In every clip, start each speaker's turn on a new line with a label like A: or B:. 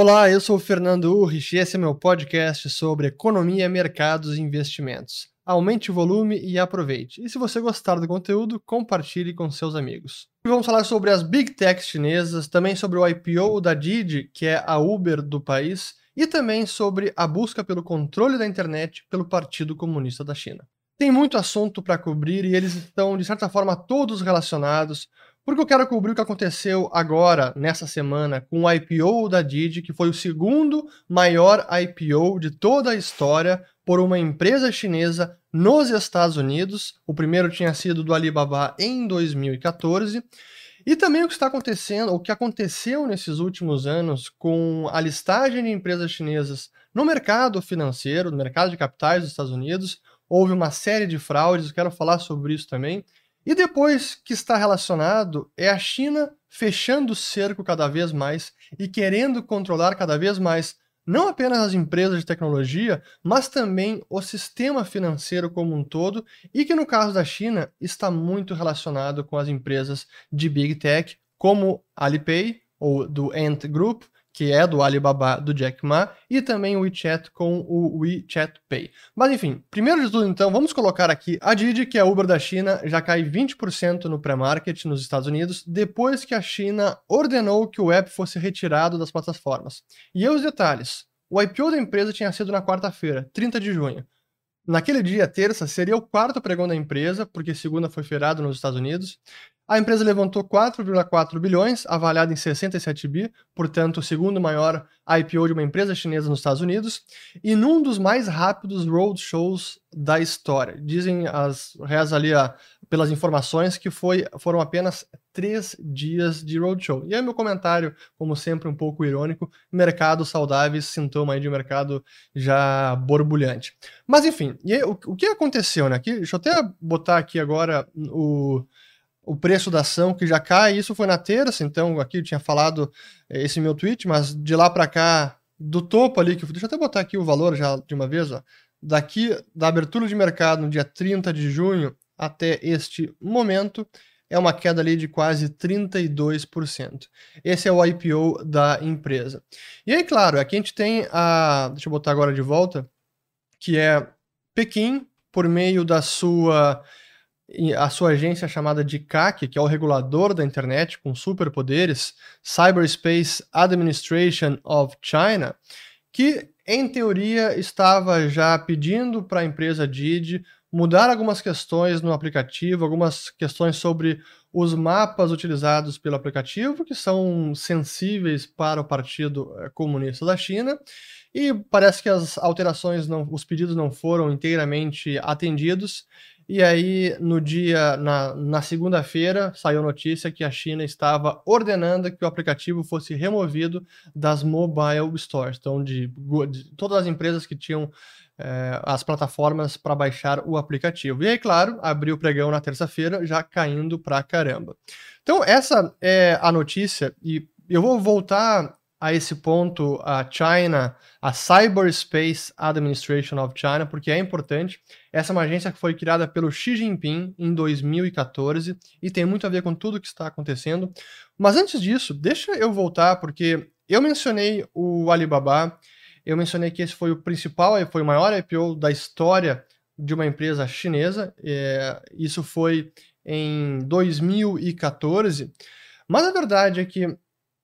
A: Olá, eu sou o Fernando Urrich e esse é meu podcast sobre economia, mercados e investimentos. Aumente o volume e aproveite. E se você gostar do conteúdo, compartilhe com seus amigos. E vamos falar sobre as Big Techs chinesas, também sobre o IPO da Didi, que é a Uber do país, e também sobre a busca pelo controle da internet pelo Partido Comunista da China. Tem muito assunto para cobrir e eles estão, de certa forma, todos relacionados, porque eu quero cobrir o que aconteceu agora, nessa semana, com o IPO da Didi, que foi o segundo maior IPO de toda a história por uma empresa chinesa nos Estados Unidos. O primeiro tinha sido do Alibaba em 2014. E também o que está acontecendo, o que aconteceu nesses últimos anos com a listagem de empresas chinesas no mercado financeiro, no mercado de capitais dos Estados Unidos. Houve uma série de fraudes, quero falar sobre isso também. E depois que está relacionado é a China fechando o cerco cada vez mais e querendo controlar cada vez mais não apenas as empresas de tecnologia, mas também o sistema financeiro como um todo, e que no caso da China está muito relacionado com as empresas de Big Tech, como Alipay, ou do Ant Group, que é do Alibaba do Jack Ma, e também o WeChat com o WeChat Pay. Mas enfim, primeiro de tudo então, vamos colocar aqui a Didi, que é a Uber da China, já cai 20% no pré-market nos Estados Unidos, depois que a China ordenou que o app fosse retirado das plataformas. E os detalhes. O IPO da empresa tinha sido na quarta-feira, 30 de junho. Naquele dia, terça, seria o quarto pregão da empresa, porque segunda foi feriado nos Estados Unidos. A empresa levantou 4,4 bilhões, avaliado em 67 bi, portanto, o segundo maior IPO de uma empresa chinesa nos Estados Unidos, e num dos mais rápidos roadshows da história. Dizem as reza ali a, pelas informações que foi, foram apenas três dias de roadshow. E aí meu comentário, como sempre, um pouco irônico, mercado saudável, sintoma aí de um mercado já borbulhante. Mas enfim, aí, o, o que aconteceu, né? Aqui, deixa eu até botar aqui agora o o preço da ação que já cai. Isso foi na terça, então aqui eu tinha falado eh, esse meu tweet, mas de lá para cá, do topo ali, que deixa eu até botar aqui o valor já de uma vez, ó. Daqui da abertura de mercado no dia 30 de junho até este momento, é uma queda ali de quase 32%. Esse é o IPO da empresa. E aí, claro, aqui a gente tem a. Deixa eu botar agora de volta, que é Pequim, por meio da sua a sua agência chamada de CAC, que é o regulador da internet com superpoderes, Cyberspace Administration of China, que em teoria estava já pedindo para a empresa Didi mudar algumas questões no aplicativo, algumas questões sobre os mapas utilizados pelo aplicativo, que são sensíveis para o Partido eh, Comunista da China, e parece que as alterações, não, os pedidos não foram inteiramente atendidos, e aí, no dia, na, na segunda-feira, saiu notícia que a China estava ordenando que o aplicativo fosse removido das mobile stores, então de, de todas as empresas que tinham é, as plataformas para baixar o aplicativo. E aí, claro, abriu o pregão na terça-feira, já caindo pra caramba. Então, essa é a notícia, e eu vou voltar a esse ponto a China, a Cyberspace Administration of China, porque é importante. Essa é uma agência que foi criada pelo Xi Jinping em 2014 e tem muito a ver com tudo que está acontecendo. Mas antes disso, deixa eu voltar, porque eu mencionei o Alibaba, eu mencionei que esse foi o principal, foi o maior IPO da história de uma empresa chinesa. É, isso foi em 2014. Mas a verdade é que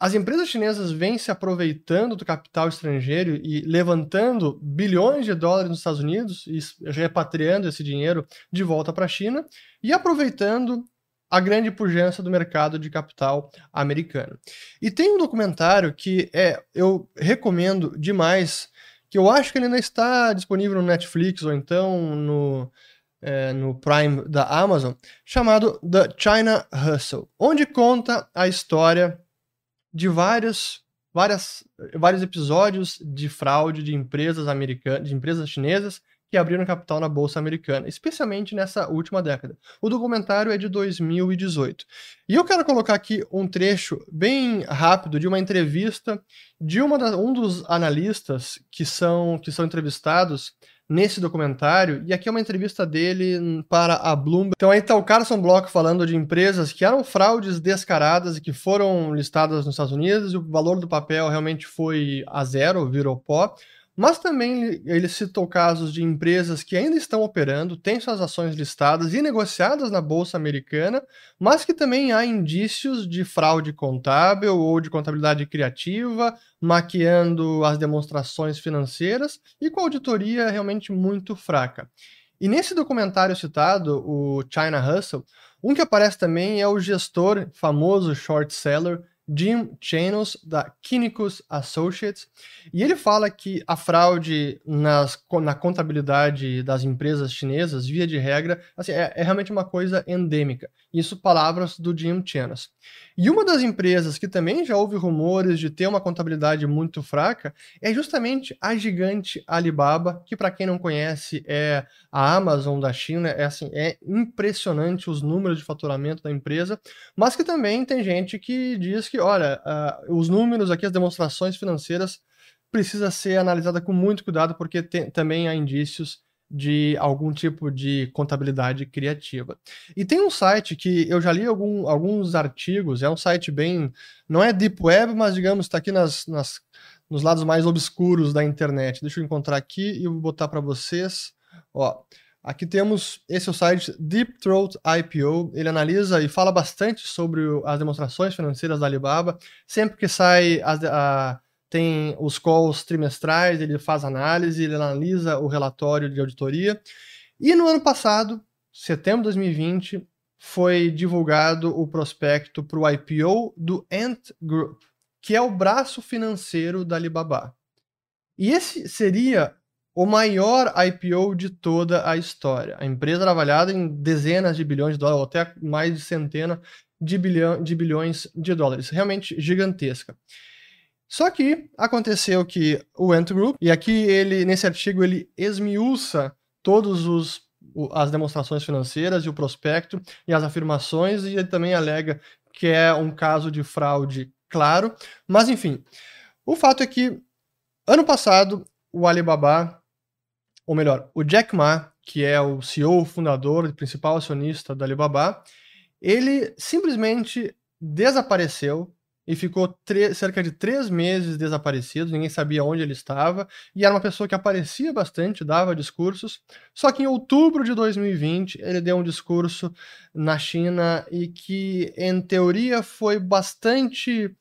A: as empresas chinesas vêm se aproveitando do capital estrangeiro e levantando bilhões de dólares nos Estados Unidos e repatriando esse dinheiro de volta para a China e aproveitando a grande pujança do mercado de capital americano. E tem um documentário que é eu recomendo demais, que eu acho que ele ainda está disponível no Netflix ou então no, é, no Prime da Amazon, chamado The China Hustle, onde conta a história de vários, várias, vários episódios de fraude de empresas americanas, de empresas chinesas que abriram capital na bolsa americana, especialmente nessa última década. O documentário é de 2018. E eu quero colocar aqui um trecho bem rápido de uma entrevista de uma da, um dos analistas que são que são entrevistados nesse documentário, e aqui é uma entrevista dele para a Bloomberg. Então aí tá o Carson Block falando de empresas que eram fraudes descaradas e que foram listadas nos Estados Unidos, e o valor do papel realmente foi a zero, virou pó. Mas também ele citou casos de empresas que ainda estão operando, têm suas ações listadas e negociadas na Bolsa Americana, mas que também há indícios de fraude contábil ou de contabilidade criativa, maquiando as demonstrações financeiras e com auditoria realmente muito fraca. E nesse documentário citado, o China Hustle, um que aparece também é o gestor famoso short seller Jim Chanos, da Kinicus Associates, e ele fala que a fraude nas, na contabilidade das empresas chinesas, via de regra, assim, é, é, realmente uma coisa endêmica. Isso palavras do Jim Chanos. E uma das empresas que também já houve rumores de ter uma contabilidade muito fraca é justamente a gigante Alibaba, que para quem não conhece é a Amazon da China, é assim, é impressionante os números de faturamento da empresa, mas que também tem gente que diz que olha, uh, os números aqui, as demonstrações financeiras, precisa ser analisada com muito cuidado, porque tem, também há indícios de algum tipo de contabilidade criativa. E tem um site que eu já li algum, alguns artigos, é um site bem. não é deep web, mas digamos, está aqui nas, nas, nos lados mais obscuros da internet. Deixa eu encontrar aqui e vou botar para vocês. Ó, Aqui temos esse é o site Deep Throat IPO. Ele analisa e fala bastante sobre as demonstrações financeiras da Alibaba. Sempre que sai as, a, tem os calls trimestrais, ele faz análise, ele analisa o relatório de auditoria. E no ano passado, setembro de 2020, foi divulgado o prospecto para o IPO do Ant Group, que é o braço financeiro da Alibaba. E esse seria o maior IPO de toda a história. A empresa era avaliada em dezenas de bilhões de dólares, ou até mais de centenas de, bilhão, de bilhões de dólares. Realmente gigantesca. Só que aconteceu que o Ant Group, e aqui ele nesse artigo ele esmiuça todos os as demonstrações financeiras e o prospecto e as afirmações e ele também alega que é um caso de fraude claro, mas enfim, o fato é que ano passado o Alibaba ou melhor, o Jack Ma, que é o CEO, fundador e principal acionista da Alibaba, ele simplesmente desapareceu e ficou cerca de três meses desaparecido, ninguém sabia onde ele estava, e era uma pessoa que aparecia bastante, dava discursos, só que em outubro de 2020 ele deu um discurso na China e que, em teoria, foi bastante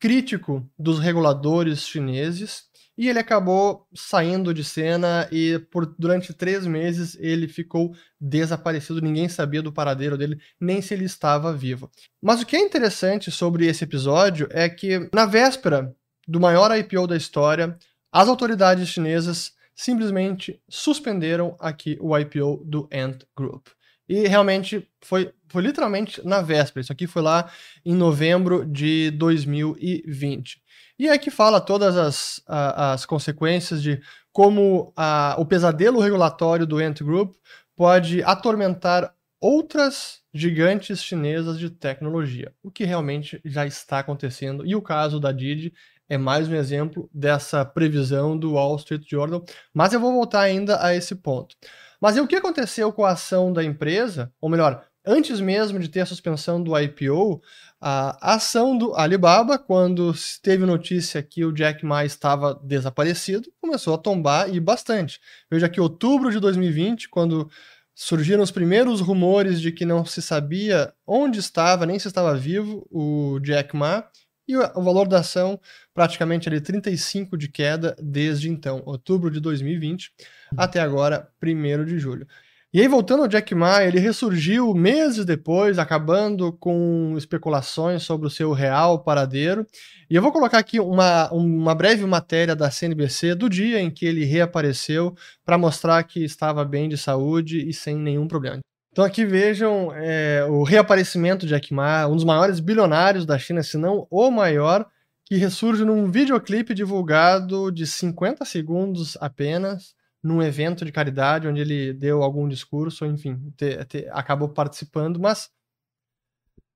A: crítico dos reguladores chineses, e ele acabou saindo de cena e por durante três meses ele ficou desaparecido, ninguém sabia do paradeiro dele, nem se ele estava vivo. Mas o que é interessante sobre esse episódio é que na véspera do maior IPO da história, as autoridades chinesas simplesmente suspenderam aqui o IPO do Ant Group. E realmente foi, foi literalmente na véspera. Isso aqui foi lá em novembro de 2020. E é que fala todas as, as consequências de como o pesadelo regulatório do Ant Group pode atormentar outras gigantes chinesas de tecnologia, o que realmente já está acontecendo. E o caso da Didi é mais um exemplo dessa previsão do Wall Street Journal, mas eu vou voltar ainda a esse ponto. Mas e o que aconteceu com a ação da empresa? Ou melhor, antes mesmo de ter a suspensão do IPO, a ação do Alibaba, quando teve notícia que o Jack Ma estava desaparecido, começou a tombar e bastante. Veja que outubro de 2020, quando surgiram os primeiros rumores de que não se sabia onde estava, nem se estava vivo o Jack Ma, e o valor da ação praticamente ali 35 de queda desde então, outubro de 2020 até agora, 1 de julho. E aí, voltando ao Jack Ma, ele ressurgiu meses depois, acabando com especulações sobre o seu real paradeiro. E eu vou colocar aqui uma, uma breve matéria da CNBC do dia em que ele reapareceu, para mostrar que estava bem de saúde e sem nenhum problema. Então aqui vejam é, o reaparecimento de Jack Ma, um dos maiores bilionários da China, se não o maior, que ressurge num videoclipe divulgado de 50 segundos apenas, num evento de caridade onde ele deu algum discurso, enfim, te, te, acabou participando, mas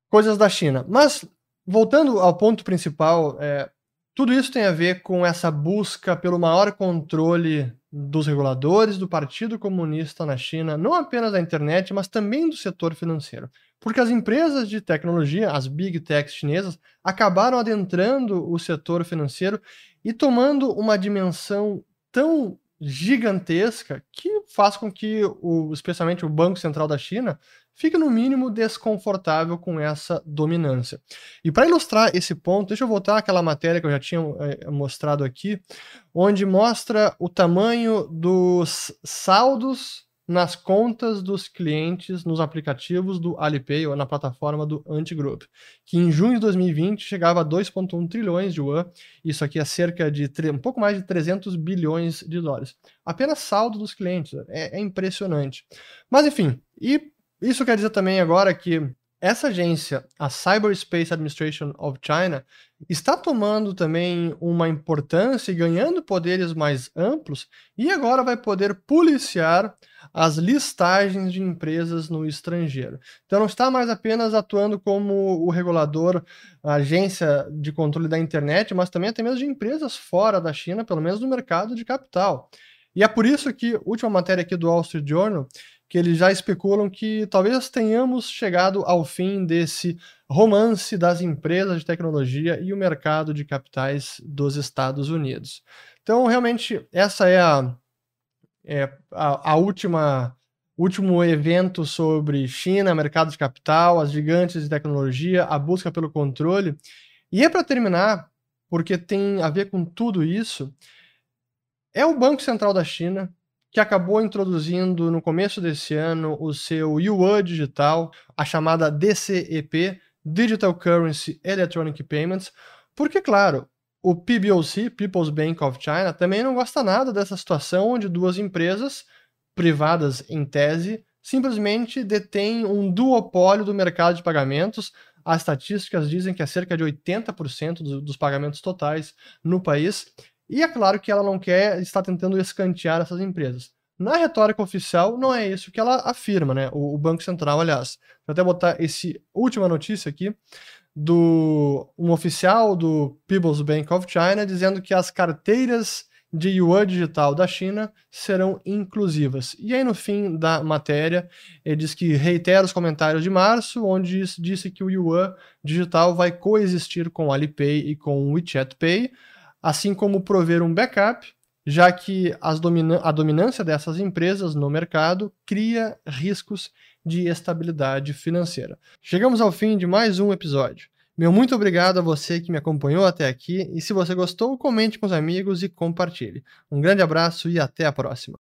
A: coisas da China. Mas voltando ao ponto principal, é, tudo isso tem a ver com essa busca pelo maior controle dos reguladores do Partido Comunista na China, não apenas da internet, mas também do setor financeiro. Porque as empresas de tecnologia, as big techs chinesas, acabaram adentrando o setor financeiro e tomando uma dimensão tão gigantesca que faz com que, o, especialmente o Banco Central da China, fique no mínimo desconfortável com essa dominância. E para ilustrar esse ponto, deixa eu voltar àquela matéria que eu já tinha é, mostrado aqui, onde mostra o tamanho dos saldos nas contas dos clientes nos aplicativos do Alipay ou na plataforma do Antigroup, que em junho de 2020 chegava a 2,1 trilhões de yuan, isso aqui é cerca de um pouco mais de 300 bilhões de dólares. Apenas saldo dos clientes, é, é impressionante. Mas enfim, e isso quer dizer também agora que essa agência, a Cyberspace Administration of China, está tomando também uma importância e ganhando poderes mais amplos e agora vai poder policiar as listagens de empresas no estrangeiro. Então não está mais apenas atuando como o regulador, a agência de controle da internet, mas também até mesmo de empresas fora da China, pelo menos no mercado de capital. E é por isso que, última matéria aqui do Wall Street Journal, que eles já especulam que talvez tenhamos chegado ao fim desse romance das empresas de tecnologia e o mercado de capitais dos Estados Unidos. Então, realmente, essa é a, é a, a última último evento sobre China, mercado de capital, as gigantes de tecnologia, a busca pelo controle. E é para terminar, porque tem a ver com tudo isso, é o Banco Central da China que acabou introduzindo no começo desse ano o seu Yuan digital, a chamada DCEP, Digital Currency Electronic Payments, porque, claro, o PBOC, People's Bank of China, também não gosta nada dessa situação onde duas empresas, privadas em tese, simplesmente detêm um duopólio do mercado de pagamentos. As estatísticas dizem que é cerca de 80% dos pagamentos totais no país. E é claro que ela não quer estar tentando escantear essas empresas. Na retórica oficial, não é isso que ela afirma, né? O, o Banco Central, aliás. Vou até botar esse última notícia aqui do um oficial do People's Bank of China dizendo que as carteiras de yuan digital da China serão inclusivas. E aí, no fim da matéria, ele diz que reitera os comentários de março, onde disse que o yuan digital vai coexistir com o Alipay e com o WeChat Pay, assim como prover um backup, já que a dominância dessas empresas no mercado cria riscos de estabilidade financeira. Chegamos ao fim de mais um episódio. Meu muito obrigado a você que me acompanhou até aqui e se você gostou, comente com os amigos e compartilhe. Um grande abraço e até a próxima.